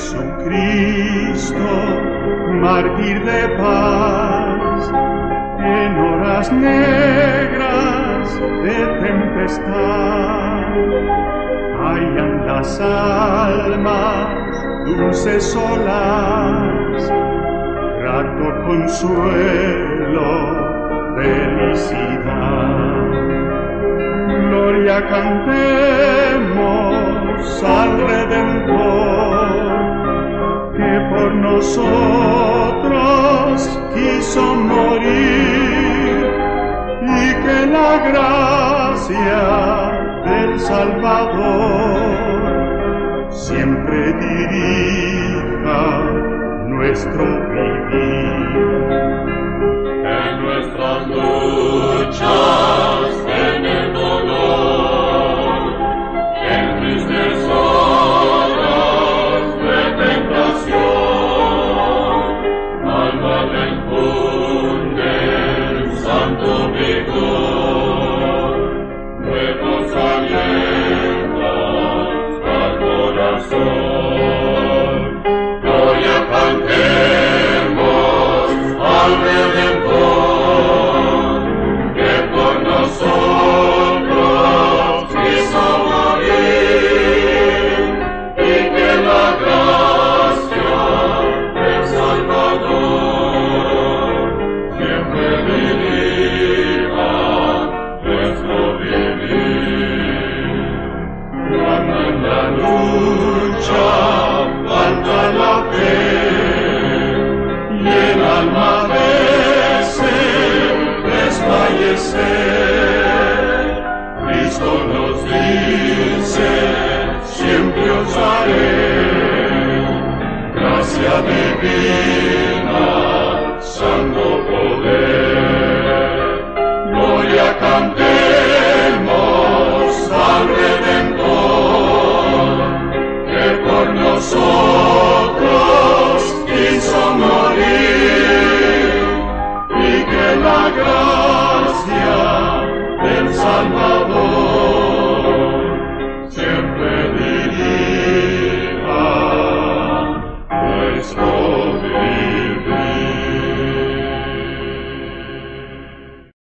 Jesucristo, mártir de paz, en horas negras de tempestad, hallan las almas dulces solas, rato consuelo, felicidad. Gloria cantemos gracia del Salvador siempre dirija nuestro vivir. En nuestras luchas, Santo poder, gloria cante. Ave